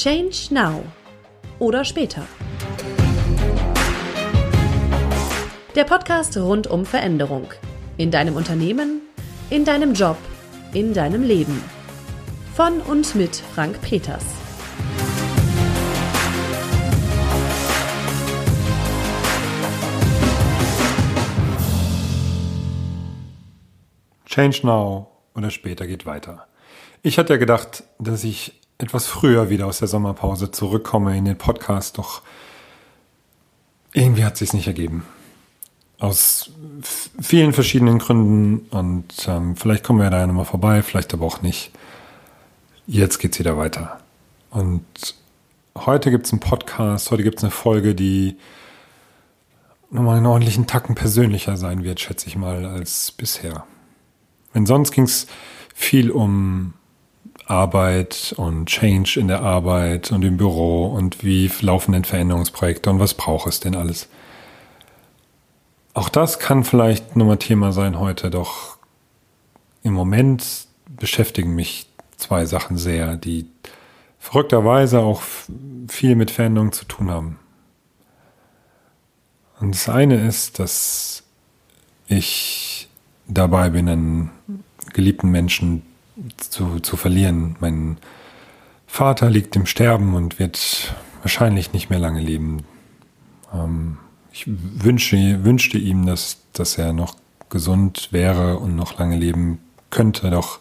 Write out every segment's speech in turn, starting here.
Change Now oder später. Der Podcast rund um Veränderung. In deinem Unternehmen, in deinem Job, in deinem Leben. Von und mit Frank Peters. Change Now oder später geht weiter. Ich hatte ja gedacht, dass ich etwas früher wieder aus der Sommerpause zurückkomme in den Podcast, doch irgendwie hat sich nicht ergeben. Aus vielen verschiedenen Gründen und ähm, vielleicht kommen wir da ja nochmal vorbei, vielleicht aber auch nicht. Jetzt geht's wieder weiter. Und heute gibt's einen Podcast, heute gibt's eine Folge, die nochmal einen ordentlichen Tacken persönlicher sein wird, schätze ich mal, als bisher. Wenn sonst ging's viel um Arbeit und Change in der Arbeit und im Büro und wie laufen denn Veränderungsprojekte und was braucht es denn alles. Auch das kann vielleicht nochmal Thema sein heute, doch im Moment beschäftigen mich zwei Sachen sehr, die verrückterweise auch viel mit Veränderungen zu tun haben. Und das eine ist, dass ich dabei bin, einen geliebten Menschen zu, zu verlieren. Mein Vater liegt im Sterben und wird wahrscheinlich nicht mehr lange leben. Ähm, ich wünsche, wünschte ihm, dass, dass er noch gesund wäre und noch lange leben könnte, doch,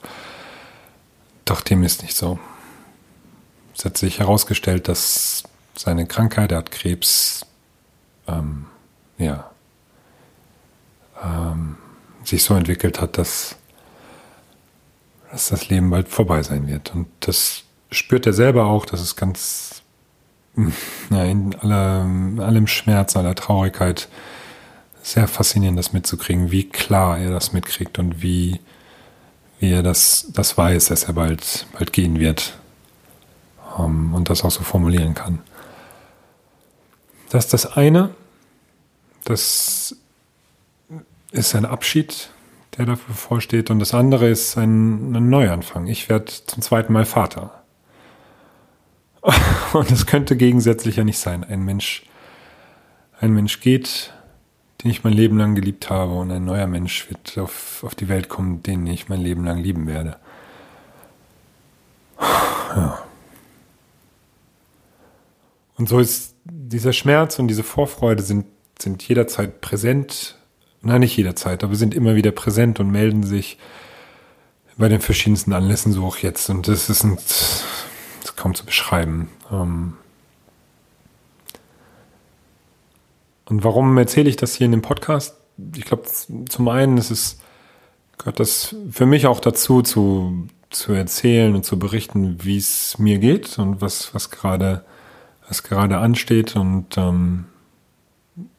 doch dem ist nicht so. Es hat sich herausgestellt, dass seine Krankheit, er hat Krebs, ähm, ja, ähm, sich so entwickelt hat, dass dass das Leben bald vorbei sein wird. Und das spürt er selber auch, das ist ganz, na, in aller, allem Schmerz, aller Traurigkeit sehr faszinierend, das mitzukriegen, wie klar er das mitkriegt und wie, wie er das, das weiß, dass er bald, bald gehen wird um, ähm, und das auch so formulieren kann. Das ist das eine, das ist ein Abschied der dafür vorsteht. Und das andere ist ein, ein Neuanfang. Ich werde zum zweiten Mal Vater. Und es könnte gegensätzlich ja nicht sein. Ein Mensch, ein Mensch geht, den ich mein Leben lang geliebt habe, und ein neuer Mensch wird auf, auf die Welt kommen, den ich mein Leben lang lieben werde. Ja. Und so ist dieser Schmerz und diese Vorfreude sind, sind jederzeit präsent nein, nicht jederzeit, aber sind immer wieder präsent und melden sich bei den verschiedensten Anlässen, so auch jetzt. Und das ist, ein, das ist kaum zu beschreiben. Ähm und warum erzähle ich das hier in dem Podcast? Ich glaube, zum einen ist es, gehört das für mich auch dazu, zu, zu erzählen und zu berichten, wie es mir geht und was, was gerade, was gerade ansteht und ähm,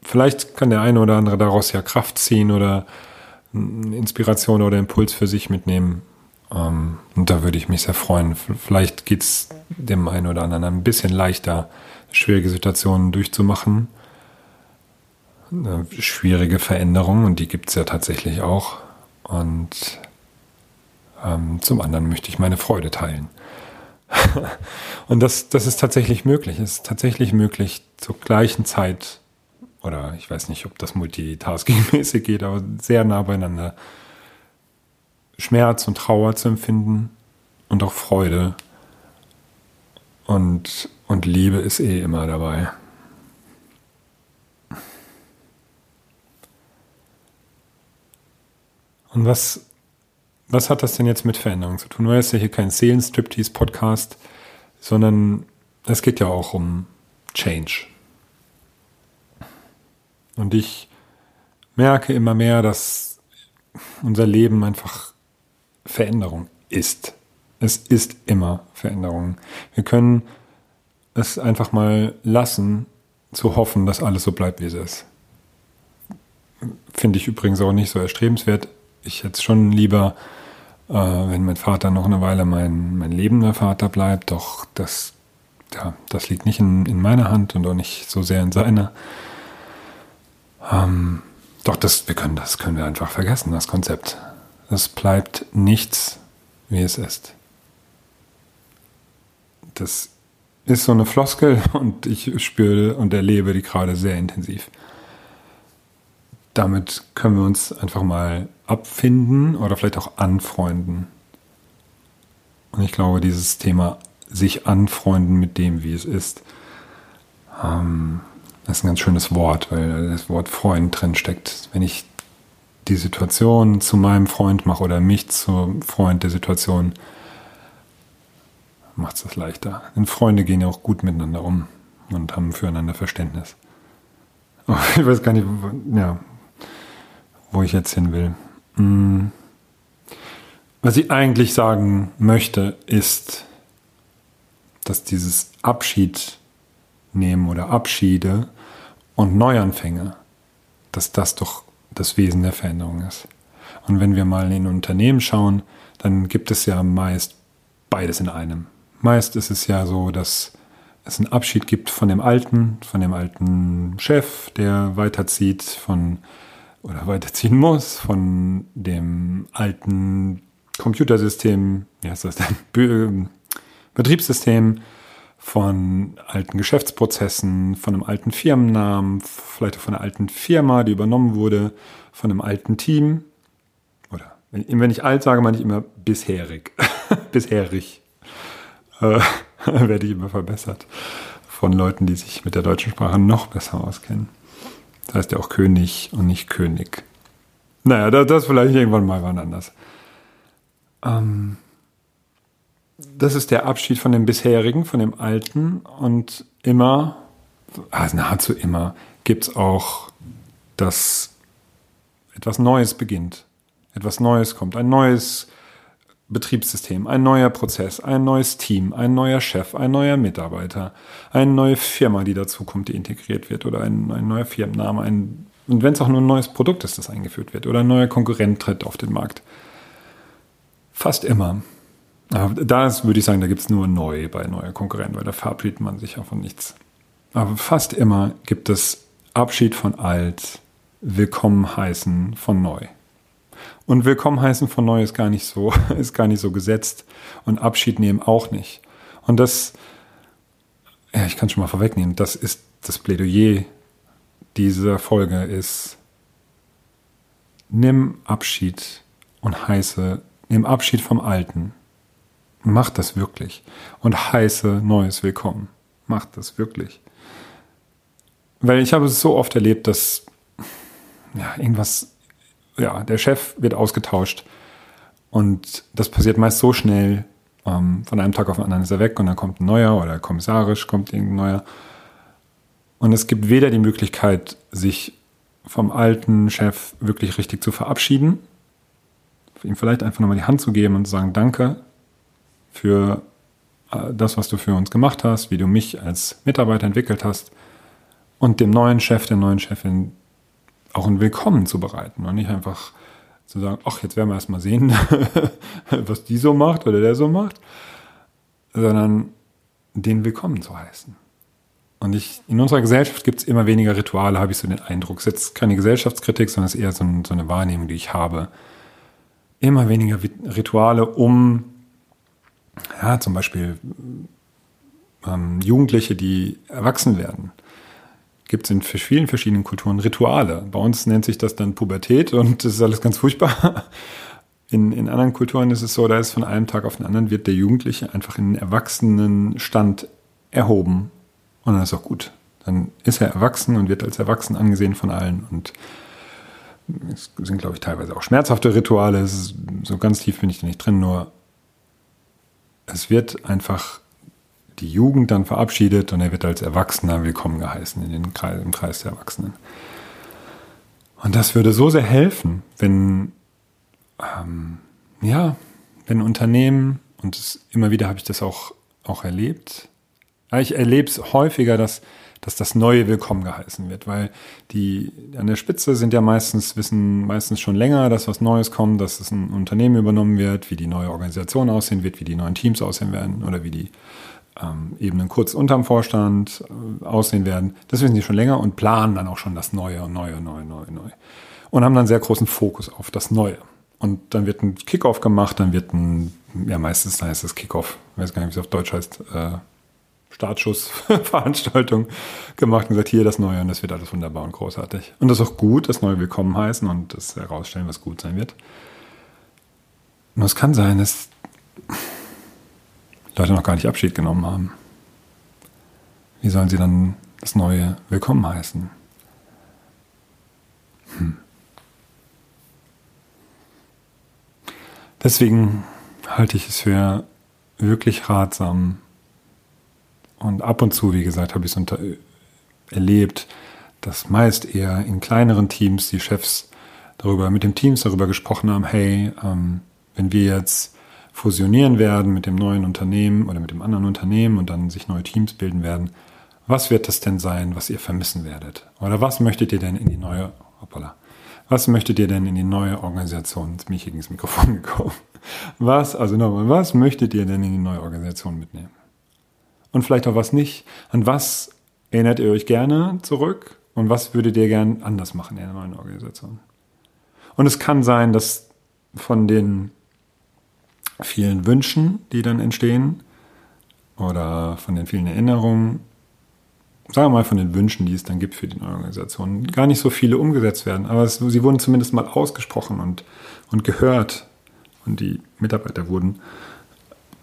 vielleicht kann der eine oder andere daraus ja Kraft ziehen oder Inspiration oder Impuls für sich mitnehmen. Ähm, und da würde ich mich sehr freuen. Vielleicht geht es dem einen oder anderen ein bisschen leichter, schwierige Situationen durchzumachen. Eine schwierige Veränderung und die gibt es ja tatsächlich auch. Und ähm, zum anderen möchte ich meine Freude teilen. und das, das ist tatsächlich möglich. Es ist tatsächlich möglich, zur gleichen Zeit oder ich weiß nicht, ob das multitasking-mäßig geht, aber sehr nah beieinander Schmerz und Trauer zu empfinden und auch Freude. Und, und Liebe ist eh immer dabei. Und was, was hat das denn jetzt mit Veränderung zu tun? Nur ist ja hier kein Seelenstriptease-Podcast, sondern es geht ja auch um Change. Und ich merke immer mehr, dass unser Leben einfach Veränderung ist. Es ist immer Veränderung. Wir können es einfach mal lassen, zu hoffen, dass alles so bleibt, wie es ist. Finde ich übrigens auch nicht so erstrebenswert. Ich hätte es schon lieber, äh, wenn mein Vater noch eine Weile mein, mein lebender Vater bleibt. Doch das, ja, das liegt nicht in, in meiner Hand und auch nicht so sehr in seiner. Ähm, doch, das, wir können, das können wir einfach vergessen, das Konzept. Es bleibt nichts, wie es ist. Das ist so eine Floskel und ich spüre und erlebe die gerade sehr intensiv. Damit können wir uns einfach mal abfinden oder vielleicht auch anfreunden. Und ich glaube, dieses Thema sich anfreunden mit dem, wie es ist, ähm, das ist ein ganz schönes Wort, weil das Wort Freund drin steckt. Wenn ich die Situation zu meinem Freund mache oder mich zum Freund der Situation, macht es das leichter. Denn Freunde gehen ja auch gut miteinander um und haben füreinander Verständnis. ich weiß gar nicht, ja, wo ich jetzt hin will. Hm. Was ich eigentlich sagen möchte, ist, dass dieses Abschied nehmen oder Abschiede und Neuanfänge, dass das doch das Wesen der Veränderung ist. Und wenn wir mal in Unternehmen schauen, dann gibt es ja meist beides in einem. Meist ist es ja so, dass es einen Abschied gibt von dem alten, von dem alten Chef, der weiterzieht, von oder weiterziehen muss, von dem alten Computersystem, wie heißt das denn? Betriebssystem, von alten Geschäftsprozessen, von einem alten Firmennamen, vielleicht auch von einer alten Firma, die übernommen wurde, von einem alten Team. Oder wenn ich alt sage, meine ich immer bisherig. bisherig. Äh, werde ich immer verbessert von Leuten, die sich mit der deutschen Sprache noch besser auskennen. Das heißt ja auch König und nicht König. Naja, das, das vielleicht irgendwann mal wann anders. Ähm, das ist der Abschied von dem bisherigen, von dem alten und immer, also nahezu immer, gibt es auch, dass etwas Neues beginnt. Etwas Neues kommt, ein neues Betriebssystem, ein neuer Prozess, ein neues Team, ein neuer Chef, ein neuer Mitarbeiter, eine neue Firma, die dazukommt, die integriert wird oder ein, ein neuer Firmenname, ein, und wenn es auch nur ein neues Produkt ist, das eingeführt wird oder ein neuer Konkurrent tritt auf den Markt. Fast immer da würde ich sagen, da gibt es nur neu bei neuer Konkurrenten, weil da verabschiedet man sich ja von nichts. Aber fast immer gibt es Abschied von alt, Willkommen heißen von neu. Und Willkommen heißen von neu ist gar nicht so, ist gar nicht so gesetzt und Abschied nehmen auch nicht. Und das, ja, ich kann schon mal vorwegnehmen, das ist das Plädoyer dieser Folge ist, nimm Abschied und heiße, nimm Abschied vom Alten Mach das wirklich. Und heiße Neues willkommen. Mach das wirklich. Weil ich habe es so oft erlebt, dass ja, irgendwas, ja, der Chef wird ausgetauscht und das passiert meist so schnell, ähm, von einem Tag auf den anderen ist er weg und dann kommt ein neuer oder kommissarisch kommt irgendein neuer. Und es gibt weder die Möglichkeit, sich vom alten Chef wirklich richtig zu verabschieden, ihm vielleicht einfach nochmal die Hand zu geben und zu sagen, danke, für äh, das, was du für uns gemacht hast, wie du mich als Mitarbeiter entwickelt hast und dem neuen Chef, der neuen Chefin auch ein Willkommen zu bereiten und nicht einfach zu sagen, ach, jetzt werden wir erst mal sehen, was die so macht oder der so macht, sondern den Willkommen zu heißen. Und ich, in unserer Gesellschaft gibt es immer weniger Rituale, habe ich so den Eindruck. Es ist jetzt keine Gesellschaftskritik, sondern es ist eher so, ein, so eine Wahrnehmung, die ich habe. Immer weniger Rituale, um ja, zum Beispiel ähm, Jugendliche, die erwachsen werden. Gibt es in vielen verschiedenen Kulturen Rituale. Bei uns nennt sich das dann Pubertät und das ist alles ganz furchtbar. In, in anderen Kulturen ist es so, da ist von einem Tag auf den anderen wird der Jugendliche einfach in einen Erwachsenenstand erhoben. Und dann ist auch gut. Dann ist er erwachsen und wird als erwachsen angesehen von allen. Und es sind, glaube ich, teilweise auch schmerzhafte Rituale. So ganz tief bin ich da nicht drin, nur es wird einfach die Jugend dann verabschiedet und er wird als Erwachsener willkommen geheißen in den Kreis, im Kreis der Erwachsenen. Und das würde so sehr helfen, wenn, ähm, ja, wenn Unternehmen, und das, immer wieder habe ich das auch, auch erlebt, ich erlebe es häufiger, dass dass das Neue willkommen geheißen wird, weil die an der Spitze sind ja meistens, wissen meistens schon länger, dass was Neues kommt, dass es ein Unternehmen übernommen wird, wie die neue Organisation aussehen wird, wie die neuen Teams aussehen werden oder wie die ähm, Ebenen kurz unterm Vorstand äh, aussehen werden. Das wissen die schon länger und planen dann auch schon das Neue und Neue, Neue, Neue, Neue. Und haben dann sehr großen Fokus auf das Neue. Und dann wird ein Kickoff gemacht, dann wird ein, ja meistens heißt es Kickoff, ich weiß gar nicht, wie es auf Deutsch heißt, äh, Startschlussveranstaltung gemacht und gesagt, hier das Neue und das wird alles wunderbar und großartig. Und das ist auch gut, das Neue willkommen heißen und das herausstellen, was gut sein wird. Nur es kann sein, dass Leute noch gar nicht Abschied genommen haben. Wie sollen sie dann das Neue willkommen heißen? Hm. Deswegen halte ich es für wirklich ratsam, und ab und zu, wie gesagt, habe ich es erlebt, dass meist eher in kleineren Teams die Chefs darüber, mit den Teams darüber gesprochen haben, hey, ähm, wenn wir jetzt fusionieren werden mit dem neuen Unternehmen oder mit dem anderen Unternehmen und dann sich neue Teams bilden werden, was wird das denn sein, was ihr vermissen werdet? Oder was möchtet ihr denn in die neue, hoppala, was möchtet ihr denn in die neue Organisation, jetzt bin ich gegen das Mikrofon gekommen, was, also nochmal, was möchtet ihr denn in die neue Organisation mitnehmen? Und vielleicht auch was nicht. An was erinnert ihr euch gerne zurück und was würdet ihr gern anders machen in der neuen Organisation? Und es kann sein, dass von den vielen Wünschen, die dann entstehen, oder von den vielen Erinnerungen, sagen wir mal von den Wünschen, die es dann gibt für die neue Organisation, gar nicht so viele umgesetzt werden. Aber es, sie wurden zumindest mal ausgesprochen und, und gehört. Und die Mitarbeiter wurden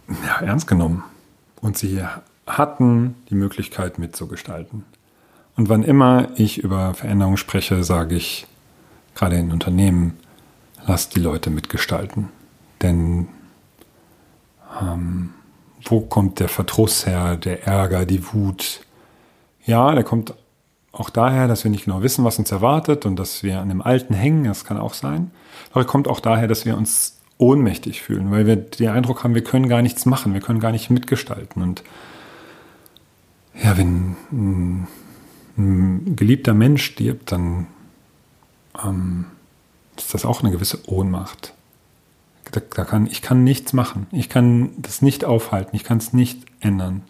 ja, ernst genommen. Und sie hatten die Möglichkeit mitzugestalten. Und wann immer ich über Veränderungen spreche, sage ich, gerade in Unternehmen, lasst die Leute mitgestalten. Denn ähm, wo kommt der Verdruss her, der Ärger, die Wut? Ja, der kommt auch daher, dass wir nicht genau wissen, was uns erwartet und dass wir an dem Alten hängen, das kann auch sein. Aber er kommt auch daher, dass wir uns ohnmächtig fühlen, weil wir den Eindruck haben, wir können gar nichts machen, wir können gar nicht mitgestalten. Und ja, wenn ein, geliebter Mensch stirbt, dann ähm, ist das auch eine gewisse Ohnmacht. Da, da kann, ich kann nichts machen. Ich kann das nicht aufhalten. Ich kann es nicht ändern.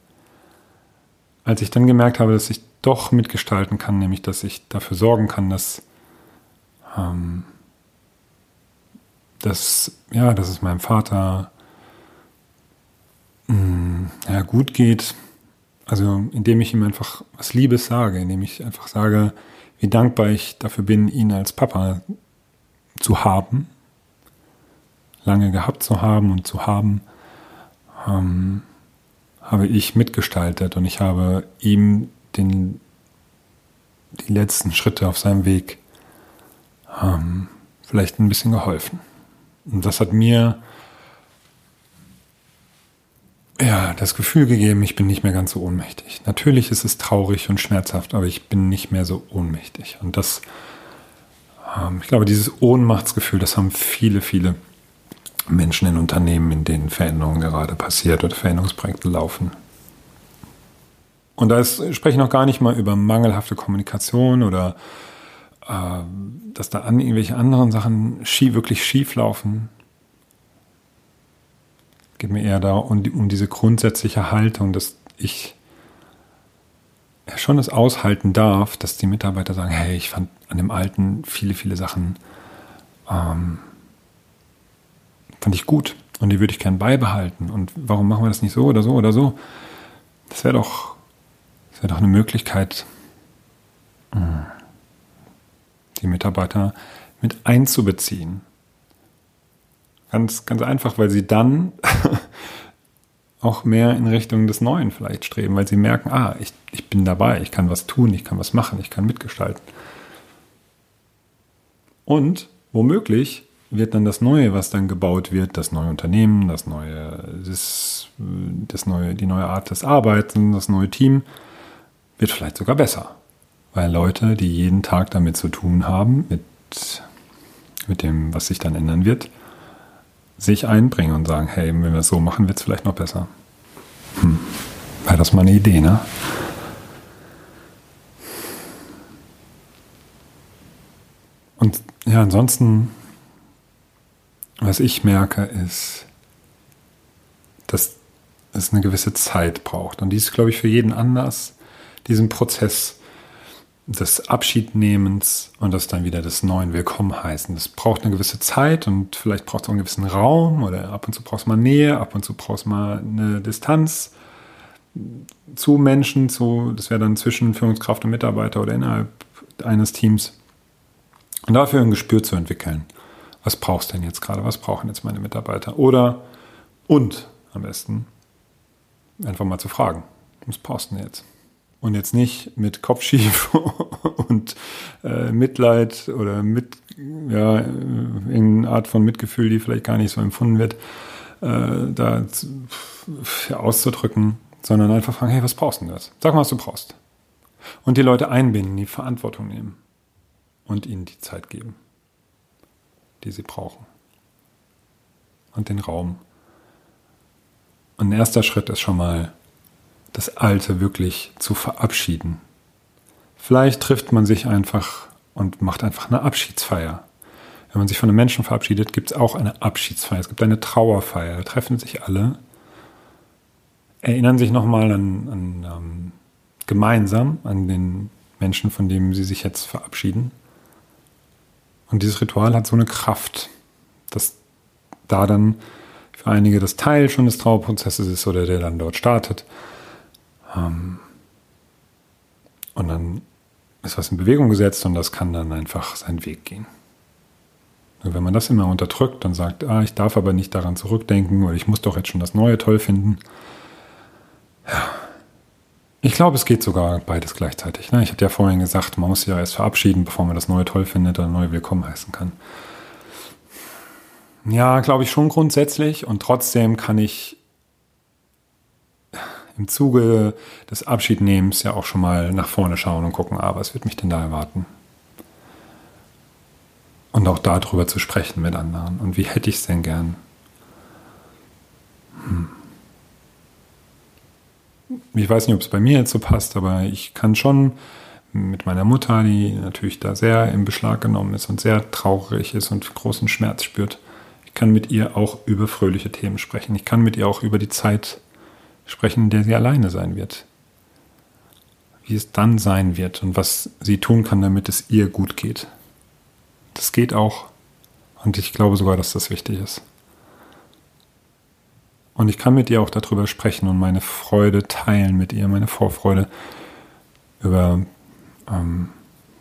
Als ich dann gemerkt habe, dass ich doch mitgestalten kann, nämlich dass ich dafür sorgen kann, dass, ähm, dass, ja, dass es meinem Vater mh, mm, ja, gut geht, also indem ich ihm einfach was Liebes sage, indem ich einfach sage, wie dankbar ich dafür bin, ihn als Papa zu haben, lange gehabt zu haben und zu haben, ähm, habe ich mitgestaltet und ich habe ihm den, die letzten Schritte auf seinem Weg ähm, vielleicht ein bisschen geholfen. Und das hat mir ja, das Gefühl gegeben, ich bin nicht mehr ganz so ohnmächtig. Natürlich ist es traurig und schmerzhaft, aber ich bin nicht mehr so ohnmächtig. Und das, ähm, ich glaube, dieses Ohnmachtsgefühl, das haben viele, viele Menschen in Unternehmen, in denen Veränderungen gerade passiert oder Veränderungsprojekte laufen. Und da ist, spreche ich noch gar nicht mal über mangelhafte Kommunikation oder äh, dass da an irgendwelche anderen Sachen wirklich schief laufen geht mir eher da um, diese grundsätzliche Haltung, dass ich schon es aushalten darf, dass die Mitarbeiter sagen, hey, ich fand an dem Alten viele, viele Sachen ähm, fand ich gut und die würde ich gern beibehalten. Und warum machen wir das nicht so oder so oder so? Das wäre doch, das wäre doch eine Möglichkeit, hm, die Mitarbeiter mit einzubeziehen. Ganz, ganz einfach, weil sie dann auch mehr in Richtung des Neuen vielleicht streben, weil sie merken, ah, ich, ich bin dabei, ich kann was tun, ich kann was machen, ich kann mitgestalten. Und womöglich wird dann das Neue, was dann gebaut wird, das neue Unternehmen, das neue, das, das neue, die neue Art des Arbeitens, das neue Team, wird vielleicht sogar besser. Weil Leute, die jeden Tag damit zu tun haben, mit, mit dem, was sich dann ändern wird, sich einbringen und sagen, hey, wenn wir es so machen, wird es vielleicht noch besser. Hm. Wäre das mal eine Idee, ne? Und ja, ansonsten, was ich merke, ist, dass es eine gewisse Zeit braucht. Und die ist, glaube ich, für jeden anders, diesen Prozess des Abschiednehmens und das dann wieder des neuen Willkommen heißen. Das braucht eine gewisse Zeit und vielleicht braucht es auch einen gewissen Raum oder ab und zu brauchst du mal Nähe, ab und zu brauchst du mal eine Distanz. zu Menschen, zu, das wäre dann zwischen Führungskraft und Mitarbeiter oder innerhalb eines Teams. Und dafür ein Gespür zu entwickeln. Was brauchst du denn jetzt gerade? Was brauchen jetzt meine Mitarbeiter? Oder und am besten einfach mal zu fragen, was brauchst du denn jetzt? Und jetzt nicht mit Kopfschief und äh, Mitleid oder mit, ja, irgendeine Art von Mitgefühl, die vielleicht gar nicht so empfunden wird, äh, da auszudrücken, sondern einfach fragen, hey, was brauchst du denn das? Sag mal, was du brauchst. Und die Leute einbinden, die Verantwortung nehmen und ihnen die Zeit geben, die sie brauchen. Und den Raum. Und ein erster Schritt ist schon mal, das Alte wirklich zu verabschieden. Vielleicht trifft man sich einfach und macht einfach eine Abschiedsfeier. Wenn man sich von einem Menschen verabschiedet, gibt es auch eine Abschiedsfeier. Es gibt eine Trauerfeier. Da treffen sich alle, erinnern sich nochmal an, an um, gemeinsam an den Menschen, von dem sie sich jetzt verabschieden. Und dieses Ritual hat so eine Kraft, dass da dann für einige das Teil schon des Trauerprozesses ist oder der dann dort startet. Ähm, und dann ist was in Bewegung gesetzt und das kann dann einfach seinen Weg gehen. Und wenn man das immer unterdrückt und sagt, ah, ich darf aber nicht daran zurückdenken oder ich muss doch jetzt schon das Neue toll finden. Ja. Ich glaube, es geht sogar beides gleichzeitig. Ne? Ich hatte ja vorhin gesagt, man muss sich ja erst verabschieden, bevor man das Neue toll findet oder Neue willkommen heißen kann. Ja, glaube ich schon grundsätzlich und trotzdem kann ich im Zuge des Abschiednehmens ja auch schon mal nach vorne schauen und gucken, ah, was wird mich denn da erwarten? Und auch darüber zu sprechen mit anderen. Und wie hätte ich es denn gern? Hm. Ich weiß nicht, ob es bei mir jetzt so passt, aber ich kann schon mit meiner Mutter, die natürlich da sehr im Beschlag genommen ist und sehr traurig ist und großen Schmerz spürt, ich kann mit ihr auch über fröhliche Themen sprechen. Ich kann mit ihr auch über die Zeit sprechen, in der sie alleine sein wird. Wie es dann sein wird und was sie tun kann, damit es ihr gut geht. Das geht auch. Und ich glaube sogar, dass das wichtig ist. Und ich kann mit ihr auch darüber sprechen und meine Freude teilen mit ihr, meine Vorfreude über ähm,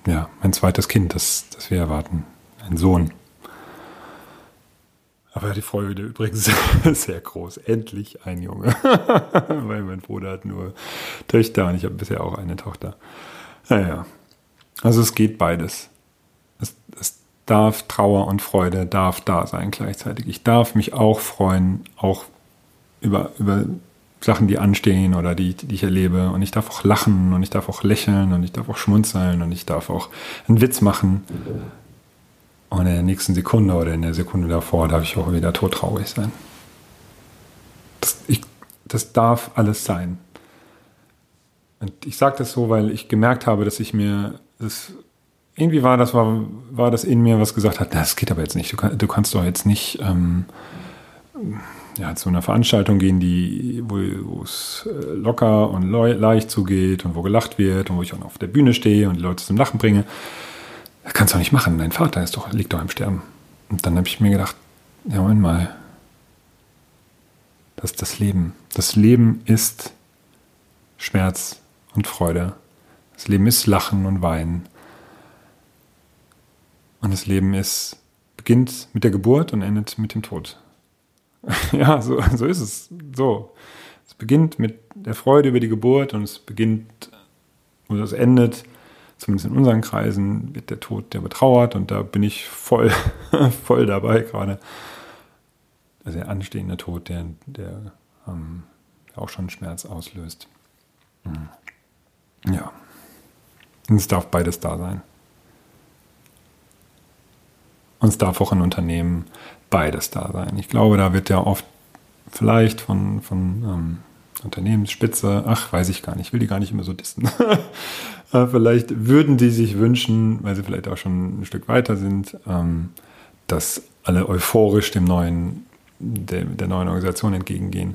ja, mein zweites Kind, das, das wir erwarten, ein Sohn. Aber die Freude übrigens sehr groß. Endlich ein Junge. Weil mein Bruder hat nur Töchter und ich habe bisher auch eine Tochter. Naja. Also es geht beides. Es, es darf Trauer und Freude darf da sein gleichzeitig. Ich darf mich auch freuen, auch über, über Sachen, die anstehen oder die, die ich erlebe. Und ich darf auch lachen und ich darf auch lächeln und ich darf auch schmunzeln und ich darf auch einen Witz machen. Und in der nächsten Sekunde oder in der Sekunde davor darf ich auch wieder todtraurig sein. Das, ich, das darf alles sein. Und ich sage das so, weil ich gemerkt habe, dass ich mir das irgendwie war das war, war das in mir, was gesagt hat, das geht aber jetzt nicht. Du, du kannst doch jetzt nicht ähm, ja, zu einer Veranstaltung gehen, die, wo es äh, locker und leicht zugeht und wo gelacht wird und wo ich auch auf der Bühne stehe und die Leute zum Lachen bringe. Das kannst du doch nicht machen. Dein Vater ist doch, liegt doch im Sterben. Und dann habe ich mir gedacht, ja, Moment mal. Das ist das Leben. Das Leben ist Schmerz und Freude. Das Leben ist Lachen und Weinen. Und das Leben ist, beginnt mit der Geburt und endet mit dem Tod. ja, so, so ist es. So. Es beginnt mit der Freude über die Geburt und es beginnt oder es endet zumindest in unseren Kreisen, wird der Tod der betrauert und da bin ich voll, voll dabei gerade. Also der anstehende Tod, der, der ähm, auch schon Schmerz auslöst. Mhm. Ja. Und es darf beides da sein. Und es darf auch in Unternehmen beides da sein. Ich glaube, da wird ja oft vielleicht von, von ähm, Unternehmensspitze, ach, weiß ich gar nicht, will die gar nicht immer so dissen. vielleicht würden die sich wünschen, weil sie vielleicht auch schon ein Stück weiter sind, ähm, dass alle euphorisch dem neuen, der, der neuen Organisation entgegengehen.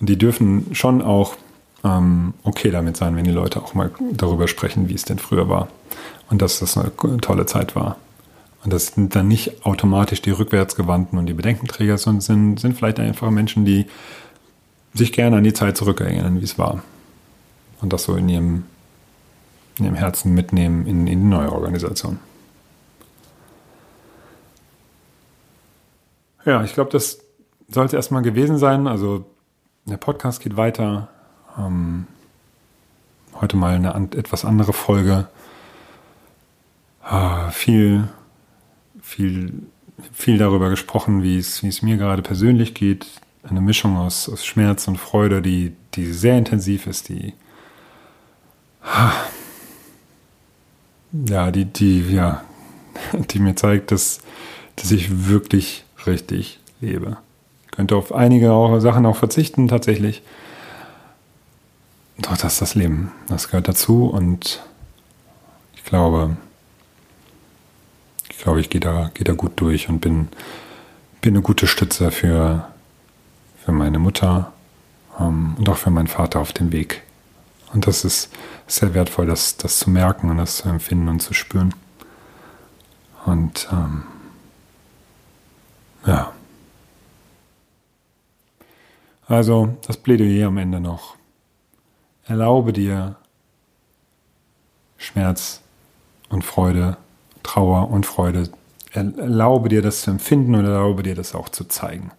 Und die dürfen schon auch ähm, okay damit sein, wenn die Leute auch mal darüber sprechen, wie es denn früher war. Und dass das eine tolle Zeit war. Und das sind dann nicht automatisch die Rückwärtsgewandten und die Bedenkenträger, sondern sind, sind vielleicht einfach Menschen, die sich gerne an die Zeit zurückerinnern, wie es war. Und das so in ihrem, in ihrem Herzen mitnehmen in, in die neue Organisation. Ja, ich glaube, das sollte erstmal gewesen sein. Also der Podcast geht weiter. Ähm, heute mal eine etwas andere Folge. Ah, viel, viel, viel darüber gesprochen, wie es, wie es mir gerade persönlich geht. Eine Mischung aus, aus Schmerz und Freude, die, die sehr intensiv ist, die, ja, die, die, ja, die mir zeigt, dass, dass ich wirklich richtig lebe. Ich könnte auf einige Sachen auch verzichten, tatsächlich. Doch, das ist das Leben. Das gehört dazu und ich glaube, ich glaube, ich gehe da, gehe da gut durch und bin, bin eine gute Stütze für, für meine Mutter ähm, und auch für meinen Vater auf dem Weg. Und das ist sehr wertvoll, das, das zu merken und das zu empfinden und zu spüren. Und ähm, ja. Also das Plädoyer am Ende noch. Erlaube dir Schmerz und Freude, Trauer und Freude. Erlaube dir das zu empfinden und erlaube dir das auch zu zeigen.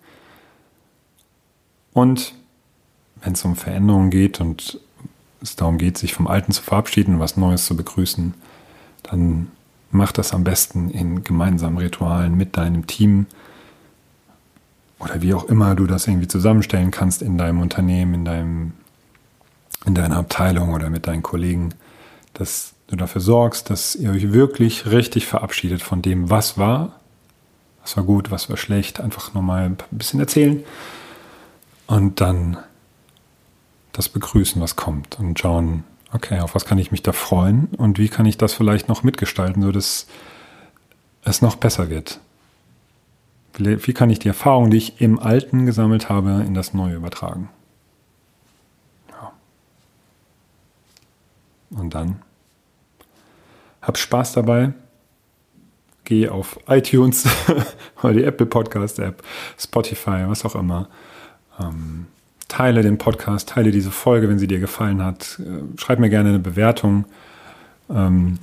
Und wenn es um Veränderungen geht und es darum geht, sich vom Alten zu verabschieden und was Neues zu begrüßen, dann mach das am besten in gemeinsamen Ritualen mit deinem Team oder wie auch immer du das irgendwie zusammenstellen kannst in deinem Unternehmen, in deinem in deiner Abteilung oder mit deinen Kollegen, dass du dafür sorgst, dass ihr euch wirklich richtig verabschiedet von dem, was war, was war gut, was war schlecht, einfach nochmal ein bisschen erzählen und dann das begrüßen, was kommt und schauen, okay, auf was kann ich mich da freuen und wie kann ich das vielleicht noch mitgestalten, sodass es noch besser wird. Wie kann ich die Erfahrung, die ich im Alten gesammelt habe, in das Neue übertragen? Und dann hab Spaß dabei. Geh auf iTunes oder die Apple Podcast App, Spotify, was auch immer. Ähm, teile den Podcast, teile diese Folge, wenn sie dir gefallen hat. Äh, schreib mir gerne eine Bewertung ähm,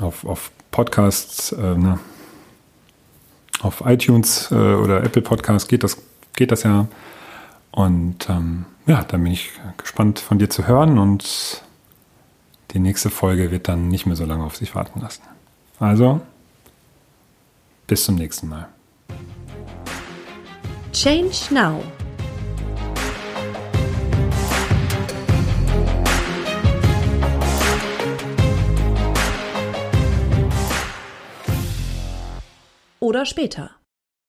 auf, auf Podcasts, äh, ne? auf iTunes äh, oder Apple Podcasts geht das, geht das ja. Und ähm, ja, dann bin ich gespannt von dir zu hören und die nächste Folge wird dann nicht mehr so lange auf sich warten lassen. Also, bis zum nächsten Mal. Change Now. Oder später.